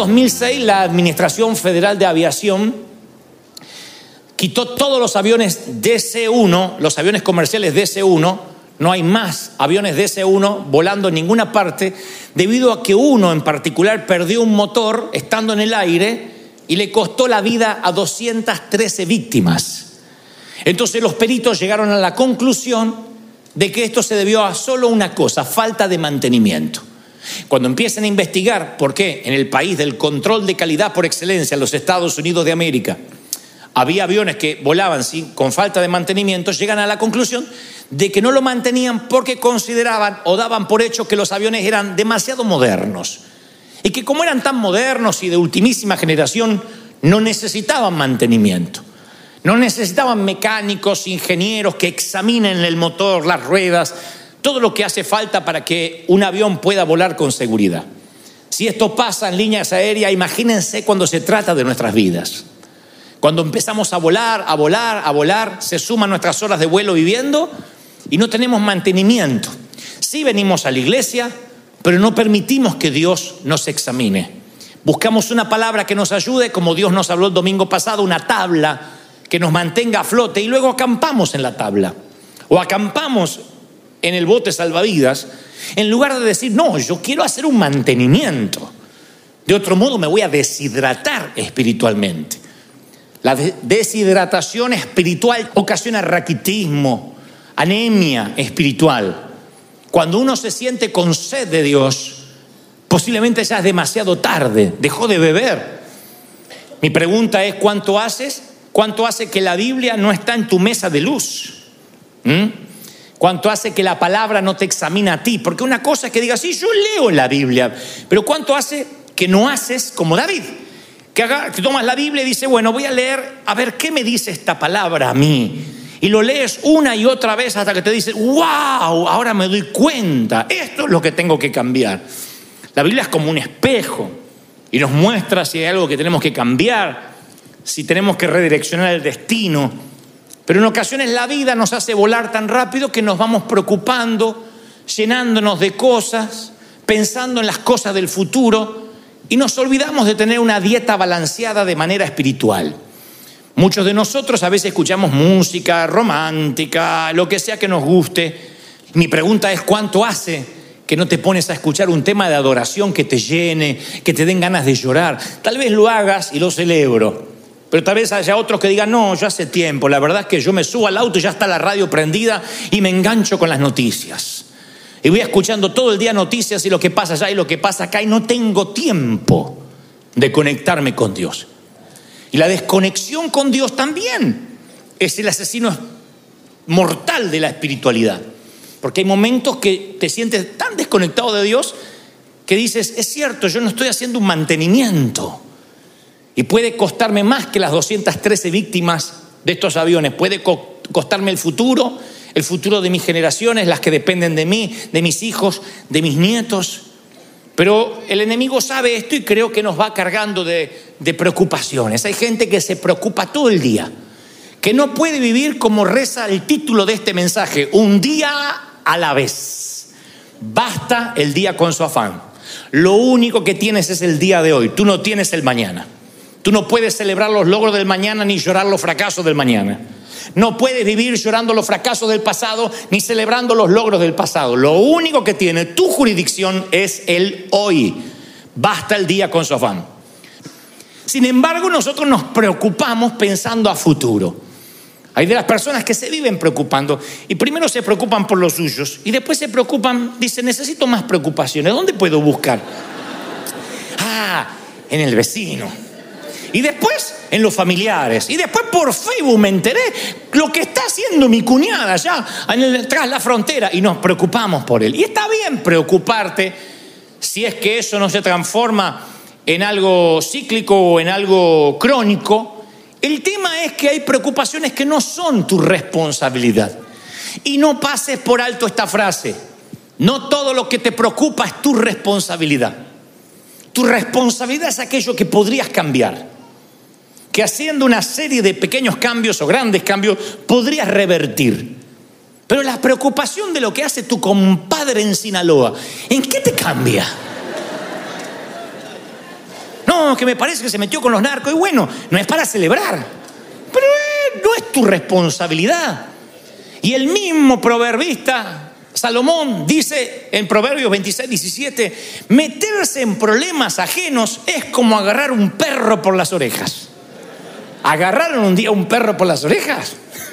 2006, la Administración Federal de Aviación quitó todos los aviones DC-1, los aviones comerciales DC-1, no hay más aviones DC-1 volando en ninguna parte, debido a que uno en particular perdió un motor estando en el aire y le costó la vida a 213 víctimas. Entonces los peritos llegaron a la conclusión de que esto se debió a solo una cosa, falta de mantenimiento. Cuando empiecen a investigar por qué en el país del control de calidad por excelencia, en los Estados Unidos de América, había aviones que volaban sin, con falta de mantenimiento, llegan a la conclusión de que no lo mantenían porque consideraban o daban por hecho que los aviones eran demasiado modernos. Y que como eran tan modernos y de ultimísima generación, no necesitaban mantenimiento. No necesitaban mecánicos, ingenieros que examinen el motor, las ruedas, todo lo que hace falta para que un avión pueda volar con seguridad. Si esto pasa en líneas aéreas, imagínense cuando se trata de nuestras vidas. Cuando empezamos a volar, a volar, a volar, se suman nuestras horas de vuelo viviendo y no tenemos mantenimiento. Sí venimos a la iglesia, pero no permitimos que Dios nos examine. Buscamos una palabra que nos ayude, como Dios nos habló el domingo pasado, una tabla que nos mantenga a flote y luego acampamos en la tabla. O acampamos en el bote salvavidas, en lugar de decir, no, yo quiero hacer un mantenimiento. De otro modo me voy a deshidratar espiritualmente. La de- deshidratación espiritual ocasiona raquitismo, anemia espiritual. Cuando uno se siente con sed de Dios, posiblemente ya es demasiado tarde, dejó de beber. Mi pregunta es, ¿cuánto haces? ¿Cuánto hace que la Biblia no está en tu mesa de luz? ¿Mm? ¿Cuánto hace que la palabra no te examina a ti? Porque una cosa es que digas, sí, yo leo la Biblia, pero ¿cuánto hace que no haces como David? Que, que tomas la Biblia y dices, bueno, voy a leer a ver qué me dice esta palabra a mí. Y lo lees una y otra vez hasta que te dices, wow, ahora me doy cuenta, esto es lo que tengo que cambiar. La Biblia es como un espejo y nos muestra si hay algo que tenemos que cambiar, si tenemos que redireccionar el destino. Pero en ocasiones la vida nos hace volar tan rápido que nos vamos preocupando, llenándonos de cosas, pensando en las cosas del futuro y nos olvidamos de tener una dieta balanceada de manera espiritual. Muchos de nosotros a veces escuchamos música romántica, lo que sea que nos guste. Mi pregunta es, ¿cuánto hace que no te pones a escuchar un tema de adoración que te llene, que te den ganas de llorar? Tal vez lo hagas y lo celebro. Pero tal vez haya otros que digan, no, yo hace tiempo, la verdad es que yo me subo al auto y ya está la radio prendida y me engancho con las noticias. Y voy escuchando todo el día noticias y lo que pasa allá y lo que pasa acá y no tengo tiempo de conectarme con Dios. Y la desconexión con Dios también es el asesino mortal de la espiritualidad. Porque hay momentos que te sientes tan desconectado de Dios que dices, es cierto, yo no estoy haciendo un mantenimiento. Y puede costarme más que las 213 víctimas de estos aviones. Puede co- costarme el futuro, el futuro de mis generaciones, las que dependen de mí, de mis hijos, de mis nietos. Pero el enemigo sabe esto y creo que nos va cargando de, de preocupaciones. Hay gente que se preocupa todo el día, que no puede vivir como reza el título de este mensaje, un día a la vez. Basta el día con su afán. Lo único que tienes es el día de hoy, tú no tienes el mañana. Tú no puedes celebrar los logros del mañana ni llorar los fracasos del mañana. No puedes vivir llorando los fracasos del pasado ni celebrando los logros del pasado. Lo único que tiene tu jurisdicción es el hoy. Basta el día con su afán. Sin embargo, nosotros nos preocupamos pensando a futuro. Hay de las personas que se viven preocupando y primero se preocupan por los suyos y después se preocupan, dicen, necesito más preocupaciones, ¿dónde puedo buscar? Ah, en el vecino. Y después en los familiares. Y después por Facebook me enteré lo que está haciendo mi cuñada allá tras la frontera y nos preocupamos por él. Y está bien preocuparte si es que eso no se transforma en algo cíclico o en algo crónico el tema es que hay preocupaciones que no son tu responsabilidad. Y no pases por alto esta frase. No todo lo que te preocupa es tu responsabilidad. Tu responsabilidad es aquello que podrías cambiar. Que haciendo una serie de pequeños cambios o grandes cambios podrías revertir. Pero la preocupación de lo que hace tu compadre en Sinaloa, ¿en qué te cambia? No, que me parece que se metió con los narcos. Y bueno, no es para celebrar. Pero eh, no es tu responsabilidad. Y el mismo proverbista Salomón dice en Proverbios 26, 17, meterse en problemas ajenos es como agarrar un perro por las orejas. ¿Agarraron un día un perro por las orejas?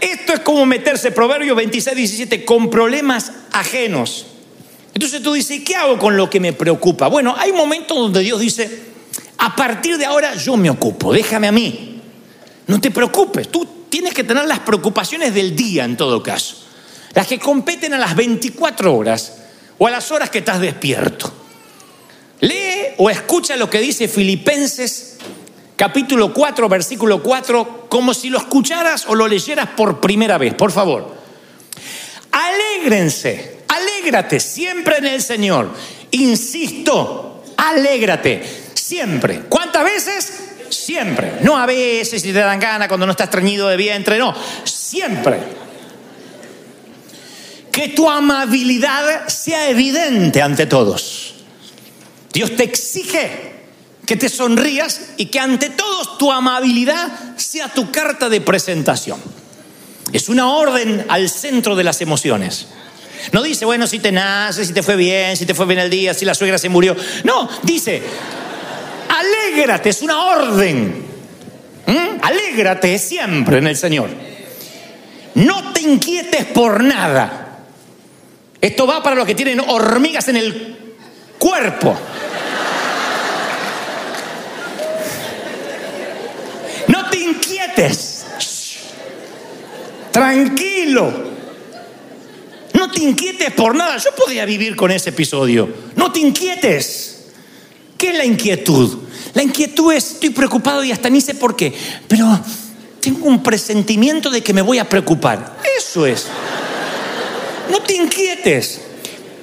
Esto es como meterse, Proverbios 26, 17, con problemas ajenos. Entonces tú dices, ¿qué hago con lo que me preocupa? Bueno, hay momentos donde Dios dice, a partir de ahora yo me ocupo, déjame a mí. No te preocupes, tú tienes que tener las preocupaciones del día en todo caso. Las que competen a las 24 horas o a las horas que estás despierto. Lee o escucha lo que dice Filipenses capítulo 4, versículo 4, como si lo escucharas o lo leyeras por primera vez, por favor. Alégrense Alégrate siempre en el Señor. Insisto, alégrate siempre. ¿Cuántas veces? Siempre. No a veces si te dan gana cuando no estás treñido de vientre, no. Siempre. Que tu amabilidad sea evidente ante todos. Dios te exige que te sonrías y que ante todos tu amabilidad sea tu carta de presentación. Es una orden al centro de las emociones. No dice, bueno, si te nace, si te fue bien, si te fue bien el día, si la suegra se murió. No, dice, alégrate, es una orden. Alégrate siempre en el Señor. No te inquietes por nada. Esto va para los que tienen hormigas en el cuerpo. No Tranquilo. No te inquietes por nada. Yo podía vivir con ese episodio. No te inquietes. ¿Qué es la inquietud? La inquietud es, estoy preocupado y hasta ni sé por qué, pero tengo un presentimiento de que me voy a preocupar. Eso es. No te inquietes.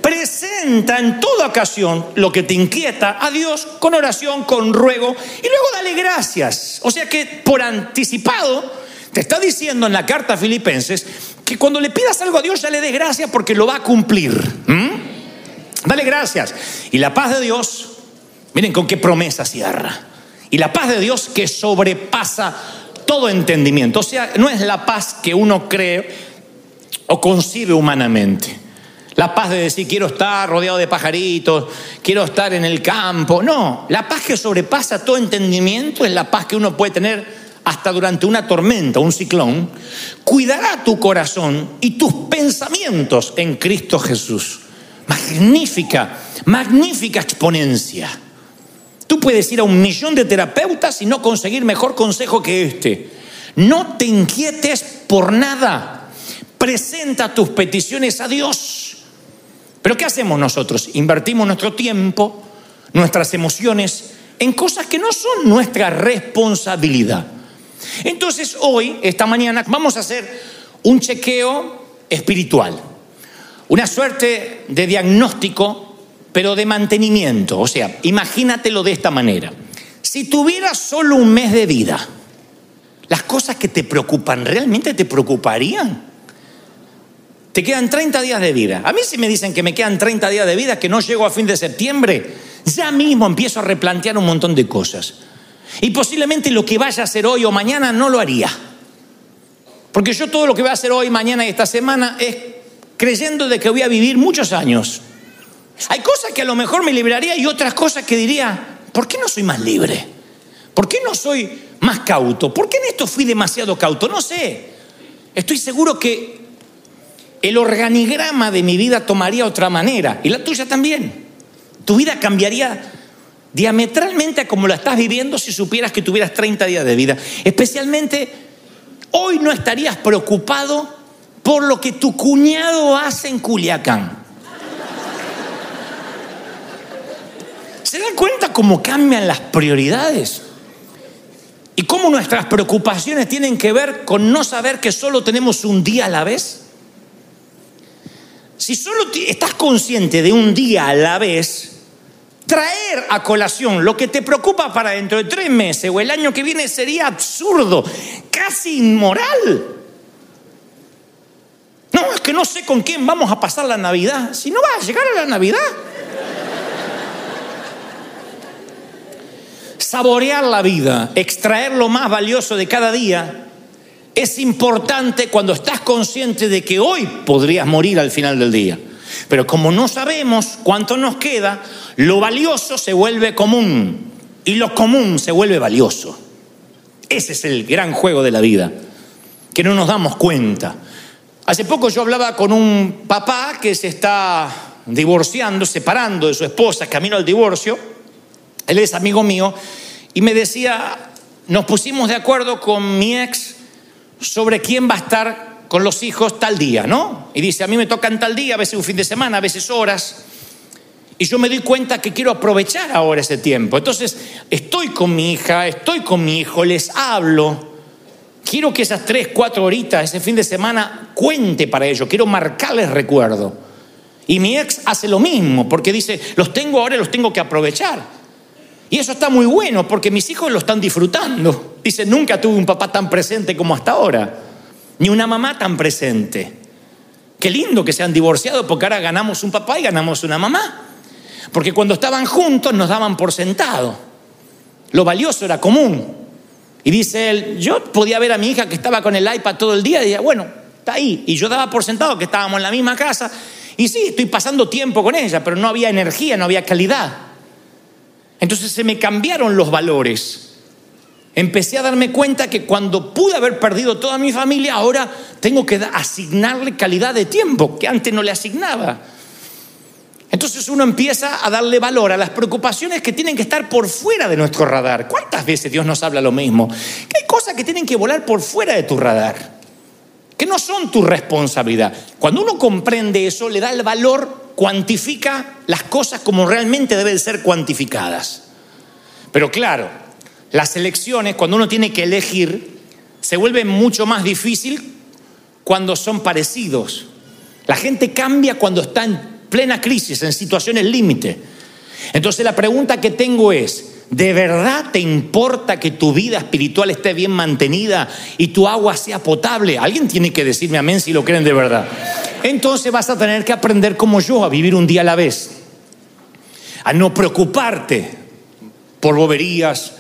Presenta en toda ocasión lo que te inquieta a Dios con oración, con ruego y luego dale gracias. O sea que por anticipado te está diciendo en la carta a Filipenses que cuando le pidas algo a Dios ya le des gracias porque lo va a cumplir. Dale gracias. Y la paz de Dios, miren con qué promesa cierra. Y la paz de Dios que sobrepasa todo entendimiento. O sea, no es la paz que uno cree o concibe humanamente. La paz de decir quiero estar rodeado de pajaritos, quiero estar en el campo. No, la paz que sobrepasa todo entendimiento es la paz que uno puede tener hasta durante una tormenta, un ciclón, cuidará tu corazón y tus pensamientos en Cristo Jesús. Magnífica, magnífica exponencia. Tú puedes ir a un millón de terapeutas y no conseguir mejor consejo que este. No te inquietes por nada. Presenta tus peticiones a Dios. Pero ¿qué hacemos nosotros? Invertimos nuestro tiempo, nuestras emociones en cosas que no son nuestra responsabilidad. Entonces hoy, esta mañana, vamos a hacer un chequeo espiritual, una suerte de diagnóstico, pero de mantenimiento. O sea, imagínatelo de esta manera. Si tuvieras solo un mes de vida, las cosas que te preocupan, ¿realmente te preocuparían? Te quedan 30 días de vida. A mí si me dicen que me quedan 30 días de vida, que no llego a fin de septiembre, ya mismo empiezo a replantear un montón de cosas. Y posiblemente lo que vaya a hacer hoy o mañana no lo haría. Porque yo todo lo que voy a hacer hoy, mañana y esta semana es creyendo de que voy a vivir muchos años. Hay cosas que a lo mejor me libraría y otras cosas que diría, ¿por qué no soy más libre? ¿Por qué no soy más cauto? ¿Por qué en esto fui demasiado cauto? No sé. Estoy seguro que el organigrama de mi vida tomaría otra manera y la tuya también. Tu vida cambiaría diametralmente a como la estás viviendo si supieras que tuvieras 30 días de vida. Especialmente hoy no estarías preocupado por lo que tu cuñado hace en Culiacán. ¿Se dan cuenta cómo cambian las prioridades? Y cómo nuestras preocupaciones tienen que ver con no saber que solo tenemos un día a la vez. Si solo estás consciente de un día a la vez, traer a colación lo que te preocupa para dentro de tres meses o el año que viene sería absurdo, casi inmoral. No, es que no sé con quién vamos a pasar la Navidad. Si no va a llegar a la Navidad. Saborear la vida, extraer lo más valioso de cada día, es importante cuando estás consciente de que hoy podrías morir al final del día. Pero como no sabemos cuánto nos queda, lo valioso se vuelve común y lo común se vuelve valioso. Ese es el gran juego de la vida, que no nos damos cuenta. Hace poco yo hablaba con un papá que se está divorciando, separando de su esposa, camino al divorcio. Él es amigo mío y me decía, nos pusimos de acuerdo con mi ex sobre quién va a estar con los hijos tal día, ¿no? Y dice, a mí me tocan tal día, a veces un fin de semana, a veces horas. Y yo me doy cuenta que quiero aprovechar ahora ese tiempo. Entonces, estoy con mi hija, estoy con mi hijo, les hablo. Quiero que esas tres, cuatro horitas, ese fin de semana, cuente para ellos. Quiero marcarles recuerdo. Y mi ex hace lo mismo, porque dice, los tengo ahora los tengo que aprovechar. Y eso está muy bueno, porque mis hijos lo están disfrutando. Dice, nunca tuve un papá tan presente como hasta ahora, ni una mamá tan presente. Qué lindo que se han divorciado, porque ahora ganamos un papá y ganamos una mamá. Porque cuando estaban juntos nos daban por sentado. Lo valioso era común. Y dice él, yo podía ver a mi hija que estaba con el iPad todo el día y decía, bueno, está ahí. Y yo daba por sentado que estábamos en la misma casa. Y sí, estoy pasando tiempo con ella, pero no había energía, no había calidad. Entonces se me cambiaron los valores. Empecé a darme cuenta que cuando pude haber perdido toda mi familia, ahora tengo que asignarle calidad de tiempo que antes no le asignaba. Entonces uno empieza a darle valor a las preocupaciones que tienen que estar por fuera de nuestro radar. ¿Cuántas veces Dios nos habla lo mismo? Que hay cosas que tienen que volar por fuera de tu radar, que no son tu responsabilidad. Cuando uno comprende eso, le da el valor, cuantifica las cosas como realmente deben ser cuantificadas. Pero claro, las elecciones, cuando uno tiene que elegir, se vuelve mucho más difícil cuando son parecidos. La gente cambia cuando está en plena crisis, en situaciones límite. Entonces la pregunta que tengo es, ¿de verdad te importa que tu vida espiritual esté bien mantenida y tu agua sea potable? Alguien tiene que decirme amén si lo creen de verdad. Entonces vas a tener que aprender como yo a vivir un día a la vez, a no preocuparte por boberías,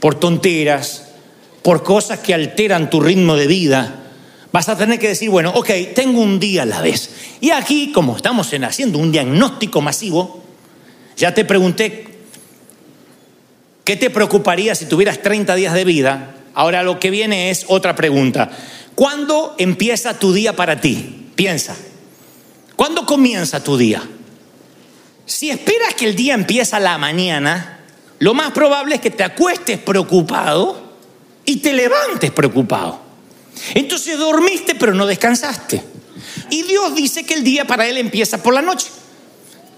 por tonteras, por cosas que alteran tu ritmo de vida, vas a tener que decir, bueno, ok, tengo un día a la vez. Y aquí, como estamos haciendo un diagnóstico masivo, ya te pregunté, ¿qué te preocuparía si tuvieras 30 días de vida? Ahora lo que viene es otra pregunta. ¿Cuándo empieza tu día para ti? Piensa. ¿Cuándo comienza tu día? Si esperas que el día empieza a la mañana, lo más probable es que te acuestes preocupado y te levantes preocupado. Entonces dormiste pero no descansaste. Y Dios dice que el día para Él empieza por la noche.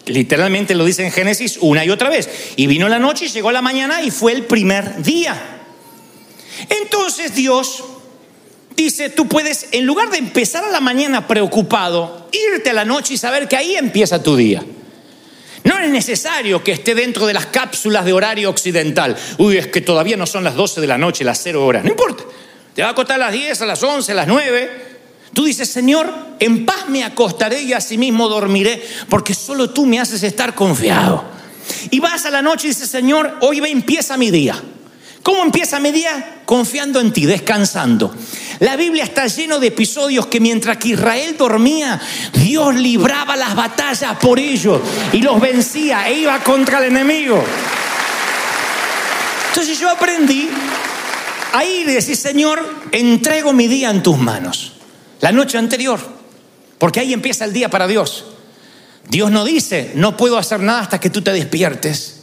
Literalmente lo dice en Génesis una y otra vez. Y vino la noche y llegó la mañana y fue el primer día. Entonces Dios dice, tú puedes, en lugar de empezar a la mañana preocupado, irte a la noche y saber que ahí empieza tu día. No es necesario que esté dentro de las cápsulas de horario occidental. Uy, es que todavía no son las 12 de la noche, las 0 horas. No importa. Te va a acostar a las 10, a las 11, a las 9. Tú dices, Señor, en paz me acostaré y asimismo dormiré, porque solo tú me haces estar confiado. Y vas a la noche y dices, Señor, hoy empieza mi día. ¿Cómo empieza mi día? Confiando en ti, descansando. La Biblia está lleno de episodios que mientras que Israel dormía, Dios libraba las batallas por ellos y los vencía e iba contra el enemigo. Entonces yo aprendí a ir y decir, Señor, entrego mi día en tus manos. La noche anterior, porque ahí empieza el día para Dios. Dios no dice, no puedo hacer nada hasta que tú te despiertes.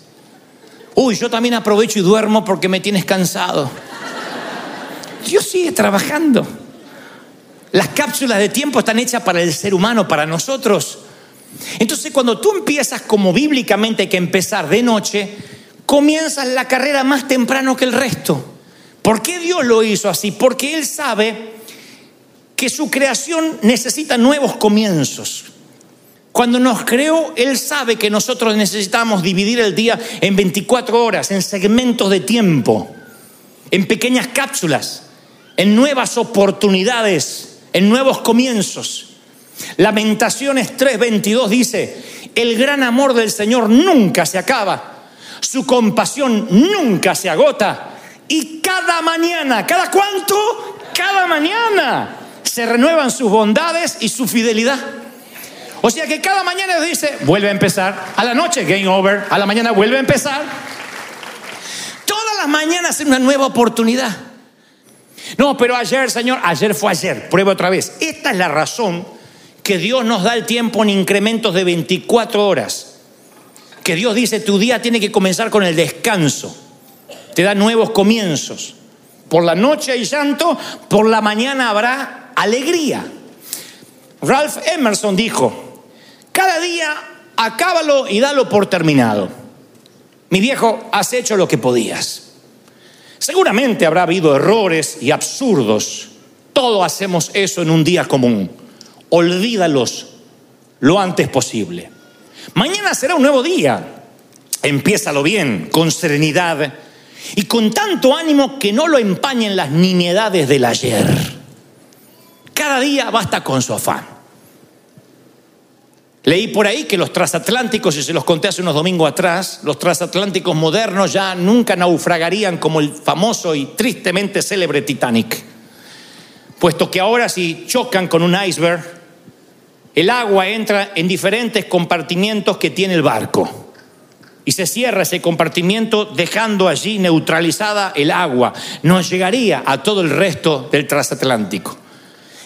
Uy, yo también aprovecho y duermo porque me tienes cansado. Dios sigue trabajando. Las cápsulas de tiempo están hechas para el ser humano, para nosotros. Entonces, cuando tú empiezas como bíblicamente hay que empezar de noche, comienzas la carrera más temprano que el resto. ¿Por qué Dios lo hizo así? Porque Él sabe que su creación necesita nuevos comienzos. Cuando nos creó, Él sabe que nosotros necesitamos dividir el día en 24 horas, en segmentos de tiempo, en pequeñas cápsulas, en nuevas oportunidades, en nuevos comienzos. Lamentaciones 3:22 dice, el gran amor del Señor nunca se acaba, su compasión nunca se agota y cada mañana, ¿cada cuánto? Cada mañana se renuevan sus bondades y su fidelidad. O sea que cada mañana dice, vuelve a empezar. A la noche, game over. A la mañana vuelve a empezar. Todas las mañanas es una nueva oportunidad. No, pero ayer, Señor, ayer fue ayer. Prueba otra vez. Esta es la razón que Dios nos da el tiempo en incrementos de 24 horas. Que Dios dice, tu día tiene que comenzar con el descanso. Te da nuevos comienzos. Por la noche hay llanto, por la mañana habrá alegría. Ralph Emerson dijo, cada día acábalo y dalo por terminado. Mi viejo, has hecho lo que podías. Seguramente habrá habido errores y absurdos. Todos hacemos eso en un día común. Olvídalos lo antes posible. Mañana será un nuevo día. Empiézalo bien, con serenidad y con tanto ánimo que no lo empañen las nimiedades del ayer. Cada día basta con su afán. Leí por ahí que los transatlánticos, y se los conté hace unos domingos atrás, los transatlánticos modernos ya nunca naufragarían como el famoso y tristemente célebre Titanic, puesto que ahora si chocan con un iceberg, el agua entra en diferentes compartimientos que tiene el barco y se cierra ese compartimiento dejando allí neutralizada el agua. No llegaría a todo el resto del transatlántico.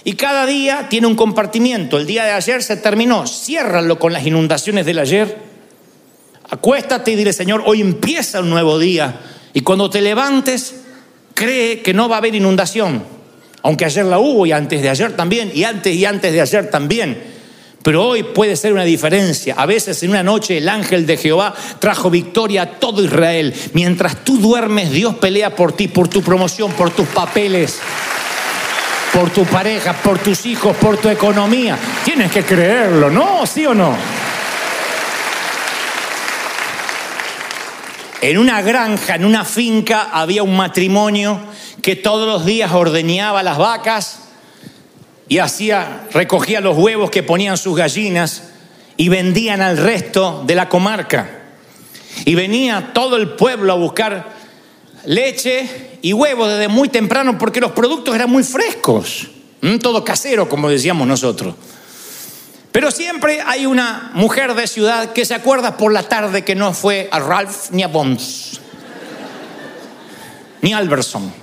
Y cada día tiene un compartimiento. El día de ayer se terminó. Ciérralo con las inundaciones del ayer. Acuéstate y dile, Señor, hoy empieza un nuevo día. Y cuando te levantes, cree que no va a haber inundación. Aunque ayer la hubo y antes de ayer también, y antes y antes de ayer también. Pero hoy puede ser una diferencia. A veces en una noche el ángel de Jehová trajo victoria a todo Israel. Mientras tú duermes, Dios pelea por ti, por tu promoción, por tus papeles por tu pareja, por tus hijos, por tu economía. Tienes que creerlo, ¿no? ¿Sí o no? En una granja, en una finca, había un matrimonio que todos los días ordeñaba las vacas y hacía, recogía los huevos que ponían sus gallinas y vendían al resto de la comarca. Y venía todo el pueblo a buscar leche y huevos desde muy temprano porque los productos eran muy frescos, todo casero, como decíamos nosotros. Pero siempre hay una mujer de ciudad que se acuerda por la tarde que no fue a Ralph ni a Bonds, ni a Alberson.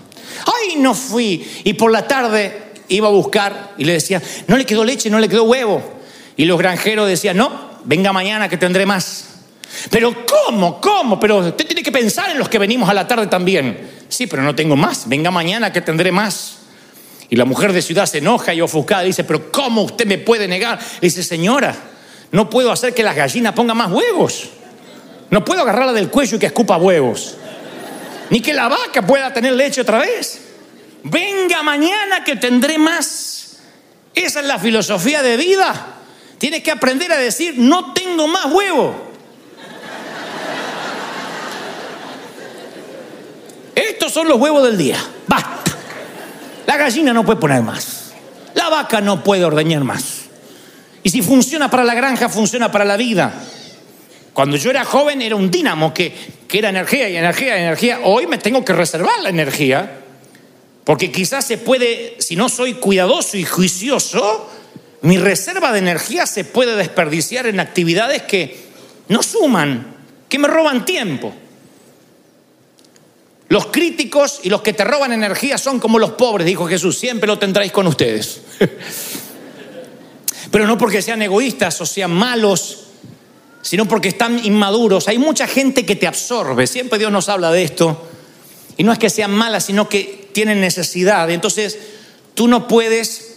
Ay, no fui. Y por la tarde iba a buscar y le decía, no le quedó leche, no le quedó huevo. Y los granjeros decían, no, venga mañana que tendré más. Pero ¿cómo? ¿Cómo? Pero usted tiene que pensar en los que venimos a la tarde también. Sí, pero no tengo más. Venga mañana que tendré más. Y la mujer de ciudad se enoja y ofuscada dice, pero ¿cómo usted me puede negar? Dice, señora, no puedo hacer que las gallinas pongan más huevos. No puedo agarrarla del cuello y que escupa huevos. Ni que la vaca pueda tener leche otra vez. Venga mañana que tendré más. Esa es la filosofía de vida. Tienes que aprender a decir, no tengo más huevo. Estos son los huevos del día. Basta. La gallina no puede poner más. La vaca no puede ordeñar más. Y si funciona para la granja, funciona para la vida. Cuando yo era joven era un dínamo que, que era energía y energía y energía. Hoy me tengo que reservar la energía Porque quizás se puede, si no soy cuidadoso y juicioso, mi reserva de energía se puede desperdiciar en actividades que no suman, que me roban tiempo. Los críticos y los que te roban energía son como los pobres, dijo Jesús, siempre lo tendréis con ustedes. Pero no porque sean egoístas o sean malos, sino porque están inmaduros. Hay mucha gente que te absorbe, siempre Dios nos habla de esto. Y no es que sean malas, sino que tienen necesidad. Entonces, tú no puedes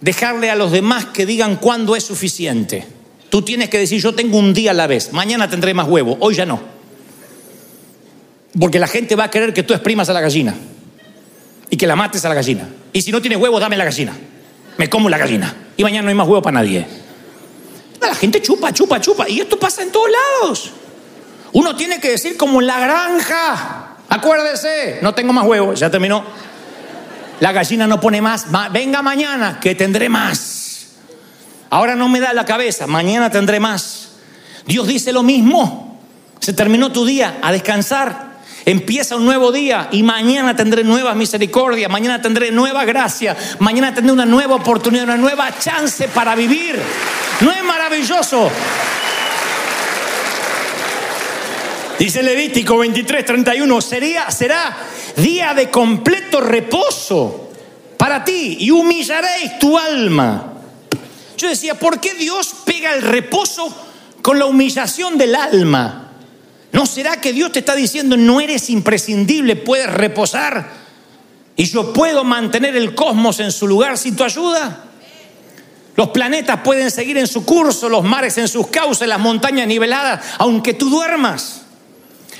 dejarle a los demás que digan cuándo es suficiente. Tú tienes que decir, yo tengo un día a la vez, mañana tendré más huevo, hoy ya no. Porque la gente va a querer que tú exprimas a la gallina y que la mates a la gallina. Y si no tienes huevo, dame la gallina. Me como la gallina. Y mañana no hay más huevo para nadie. La gente chupa, chupa, chupa. Y esto pasa en todos lados. Uno tiene que decir como en la granja. Acuérdese, no tengo más huevo, ya terminó. La gallina no pone más. Venga mañana, que tendré más. Ahora no me da la cabeza, mañana tendré más. Dios dice lo mismo. Se terminó tu día, a descansar. Empieza un nuevo día y mañana tendré nuevas misericordias, mañana tendré nueva gracia, mañana tendré una nueva oportunidad, una nueva chance para vivir. ¿No es maravilloso? Dice Levítico 23, 31, sería, será día de completo reposo para ti y humillaréis tu alma. Yo decía, ¿por qué Dios pega el reposo con la humillación del alma? ¿No será que Dios te está diciendo, no eres imprescindible, puedes reposar y yo puedo mantener el cosmos en su lugar sin tu ayuda? Los planetas pueden seguir en su curso, los mares en sus causas, las montañas niveladas, aunque tú duermas.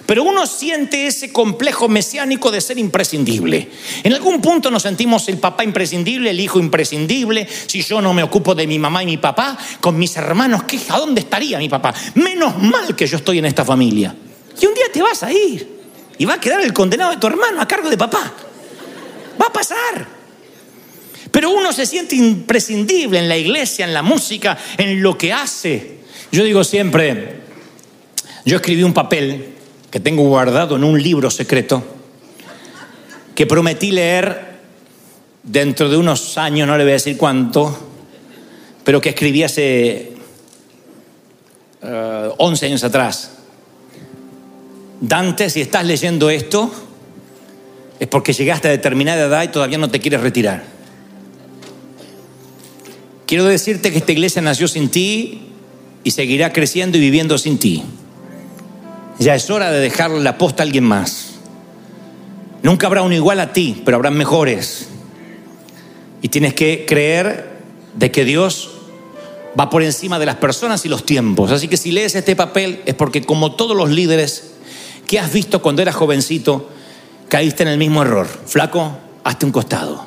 Pero uno siente ese complejo mesiánico de ser imprescindible. En algún punto nos sentimos el papá imprescindible, el hijo imprescindible. Si yo no me ocupo de mi mamá y mi papá, con mis hermanos, ¿qué, ¿a dónde estaría mi papá? Menos mal que yo estoy en esta familia. Y un día te vas a ir y va a quedar el condenado de tu hermano a cargo de papá. Va a pasar. Pero uno se siente imprescindible en la iglesia, en la música, en lo que hace. Yo digo siempre, yo escribí un papel que tengo guardado en un libro secreto que prometí leer dentro de unos años, no le voy a decir cuánto, pero que escribí hace 11 eh, años atrás. Dante, si estás leyendo esto, es porque llegaste a determinada edad y todavía no te quieres retirar. Quiero decirte que esta iglesia nació sin ti y seguirá creciendo y viviendo sin ti. Ya es hora de dejarle la posta a alguien más. Nunca habrá uno igual a ti, pero habrán mejores. Y tienes que creer de que Dios va por encima de las personas y los tiempos. Así que si lees este papel es porque como todos los líderes que has visto cuando eras jovencito, caíste en el mismo error. Flaco, hazte un costado.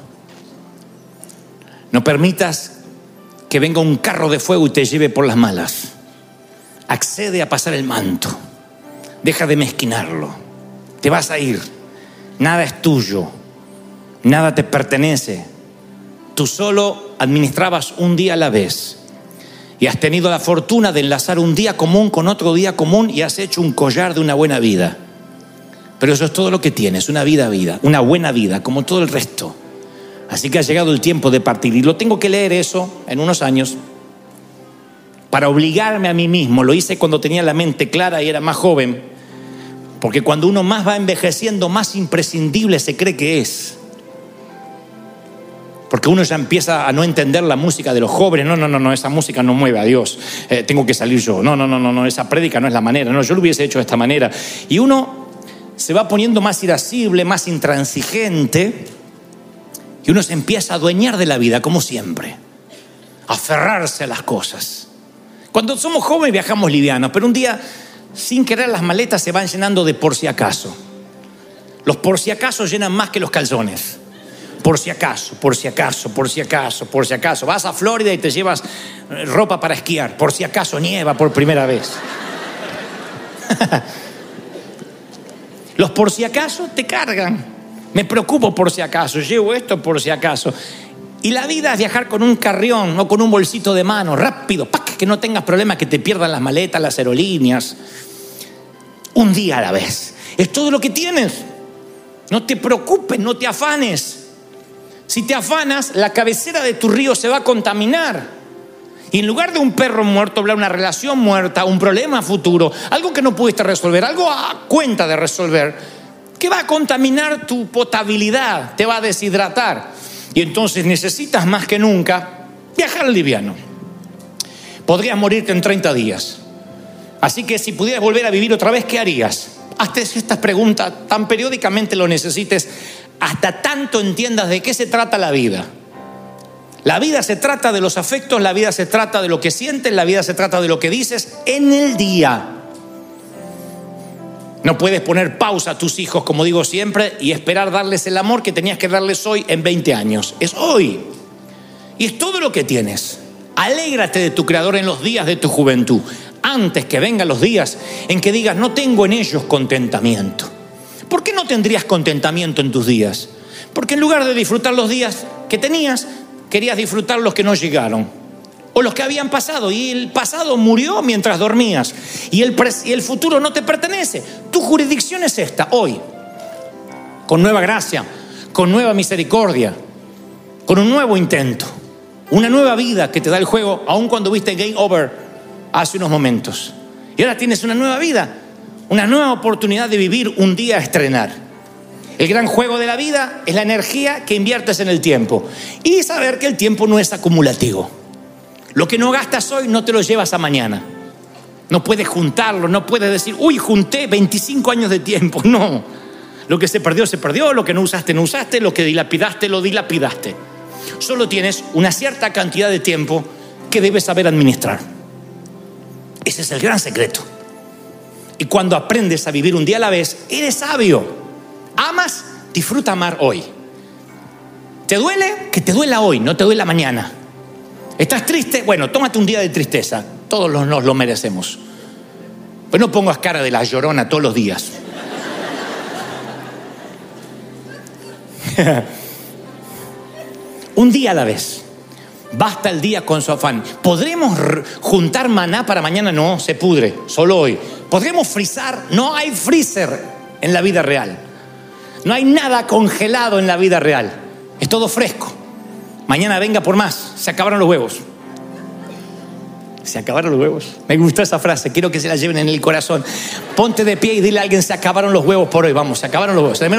No permitas que venga un carro de fuego y te lleve por las malas. Accede a pasar el manto. Deja de mezquinarlo. Te vas a ir. Nada es tuyo. Nada te pertenece. Tú solo administrabas un día a la vez. Y has tenido la fortuna de enlazar un día común con otro día común y has hecho un collar de una buena vida. Pero eso es todo lo que tienes, una vida vida, una buena vida, como todo el resto. Así que ha llegado el tiempo de partir. Y lo tengo que leer eso en unos años para obligarme a mí mismo. Lo hice cuando tenía la mente clara y era más joven. Porque cuando uno más va envejeciendo, más imprescindible se cree que es. Porque uno ya empieza a no entender la música de los jóvenes. No, no, no, no, esa música no mueve a Dios. Eh, tengo que salir yo. No, no, no, no, no, esa prédica no es la manera. No, yo lo hubiese hecho de esta manera. Y uno se va poniendo más irascible, más intransigente. Y uno se empieza a adueñar de la vida, como siempre. Aferrarse a las cosas. Cuando somos jóvenes viajamos livianos, pero un día sin querer las maletas se van llenando de por si acaso. Los por si acaso llenan más que los calzones. Por si acaso, por si acaso, por si acaso, por si acaso. Vas a Florida y te llevas eh, ropa para esquiar. Por si acaso nieva por primera vez. Los por si acaso te cargan. Me preocupo por si acaso. Llevo esto por si acaso. Y la vida es viajar con un carrión o con un bolsito de mano, rápido, que no tengas problemas, que te pierdan las maletas, las aerolíneas. Un día a la vez. Es todo lo que tienes. No te preocupes, no te afanes. Si te afanas, la cabecera de tu río se va a contaminar. Y en lugar de un perro muerto, hablar una relación muerta, un problema futuro, algo que no pudiste resolver, algo a cuenta de resolver, que va a contaminar tu potabilidad, te va a deshidratar. Y entonces necesitas más que nunca viajar liviano. Podrías morirte en 30 días. Así que si pudieras volver a vivir otra vez, ¿qué harías? Hazte estas preguntas tan periódicamente lo necesites, hasta tanto entiendas de qué se trata la vida. La vida se trata de los afectos, la vida se trata de lo que sientes, la vida se trata de lo que dices en el día. No puedes poner pausa a tus hijos, como digo siempre, y esperar darles el amor que tenías que darles hoy en 20 años. Es hoy. Y es todo lo que tienes. Alégrate de tu Creador en los días de tu juventud, antes que vengan los días en que digas, no tengo en ellos contentamiento. ¿Por qué no tendrías contentamiento en tus días? Porque en lugar de disfrutar los días que tenías, querías disfrutar los que no llegaron o los que habían pasado y el pasado murió mientras dormías y el, y el futuro no te pertenece. Tu jurisdicción es esta, hoy, con nueva gracia, con nueva misericordia, con un nuevo intento, una nueva vida que te da el juego, aun cuando viste Game Over hace unos momentos. Y ahora tienes una nueva vida, una nueva oportunidad de vivir un día a estrenar. El gran juego de la vida es la energía que inviertes en el tiempo y saber que el tiempo no es acumulativo. Lo que no gastas hoy no te lo llevas a mañana. No puedes juntarlo, no puedes decir, uy, junté 25 años de tiempo. No. Lo que se perdió, se perdió. Lo que no usaste, no usaste. Lo que dilapidaste, lo dilapidaste. Solo tienes una cierta cantidad de tiempo que debes saber administrar. Ese es el gran secreto. Y cuando aprendes a vivir un día a la vez, eres sabio. Amas, disfruta amar hoy. ¿Te duele? Que te duela hoy, no te duela mañana. ¿Estás triste? Bueno, tómate un día de tristeza. Todos nos lo merecemos. Pero no pongas cara de la llorona todos los días. un día a la vez. Basta el día con su afán. ¿Podremos juntar maná para mañana? No, se pudre, solo hoy. ¿Podremos frizar? No hay freezer en la vida real. No hay nada congelado en la vida real. Es todo fresco. Mañana venga por más. Se acabaron los huevos. Se acabaron los huevos. Me gustó esa frase. Quiero que se la lleven en el corazón. Ponte de pie y dile a alguien, se acabaron los huevos por hoy. Vamos, se acabaron los huevos. Se.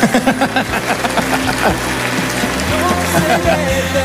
どうしてだよ。